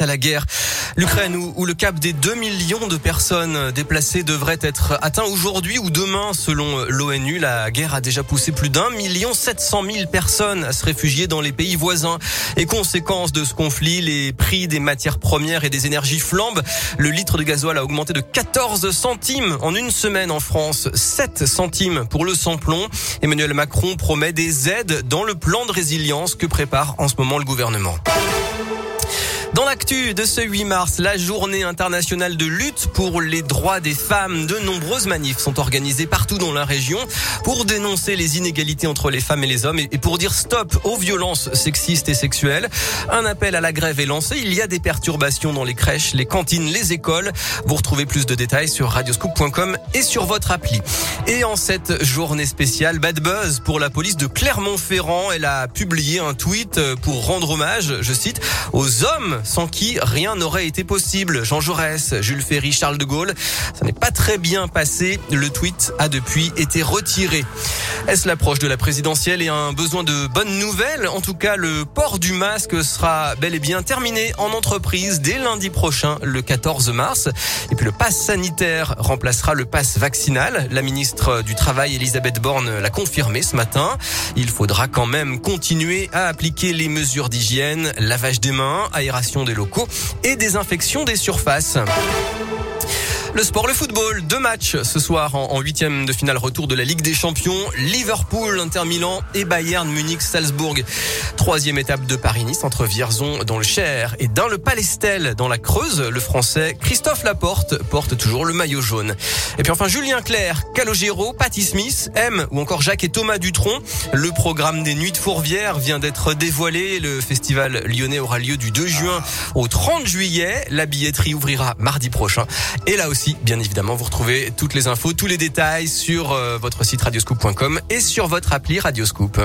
à la guerre. L'Ukraine où, le cap des 2 millions de personnes déplacées devrait être atteint aujourd'hui ou demain selon l'ONU. La guerre a déjà poussé plus d'un million sept cent mille personnes à se réfugier dans les pays voisins. Et conséquence de ce conflit, les prix des matières premières et des énergies flambent. Le litre de gasoil a augmenté de 14 centimes en une semaine en France, 7 centimes pour le samplon. Emmanuel Macron promet des aides dans le plan de résilience que prépare en ce moment le gouvernement. Dans l'actu de ce 8 mars, la journée internationale de lutte pour les droits des femmes, de nombreuses manifs sont organisées partout dans la région pour dénoncer les inégalités entre les femmes et les hommes et pour dire stop aux violences sexistes et sexuelles. Un appel à la grève est lancé. Il y a des perturbations dans les crèches, les cantines, les écoles. Vous retrouvez plus de détails sur radioscoop.com et sur votre appli. Et en cette journée spéciale, bad buzz pour la police de Clermont-Ferrand. Elle a publié un tweet pour rendre hommage, je cite, aux hommes sans qui rien n'aurait été possible. Jean Jaurès, Jules Ferry, Charles de Gaulle. Ça n'est pas très bien passé. Le tweet a depuis été retiré. Est-ce l'approche de la présidentielle et un besoin de bonnes nouvelles? En tout cas, le port du masque sera bel et bien terminé en entreprise dès lundi prochain, le 14 mars. Et puis le pass sanitaire remplacera le pass vaccinal. La ministre du Travail, Elisabeth Borne, l'a confirmé ce matin. Il faudra quand même continuer à appliquer les mesures d'hygiène, lavage des mains, aération des locaux et désinfection des surfaces. Le sport, le football, deux matchs ce soir en huitième de finale retour de la Ligue des Champions. Liverpool, Inter Milan et Bayern Munich, Salzbourg. Troisième étape de Paris-Nice entre Vierzon dans le Cher et dans le Palestel dans la Creuse. Le Français Christophe Laporte porte toujours le maillot jaune. Et puis enfin Julien Clerc, Calogero, Patty Smith, M ou encore Jacques et Thomas Dutronc. Le programme des Nuits de Fourvière vient d'être dévoilé. Le festival lyonnais aura lieu du 2 juin au 30 juillet. La billetterie ouvrira mardi prochain. Bien évidemment, vous retrouvez toutes les infos, tous les détails sur euh, votre site radioscoop.com et sur votre appli Radioscoop.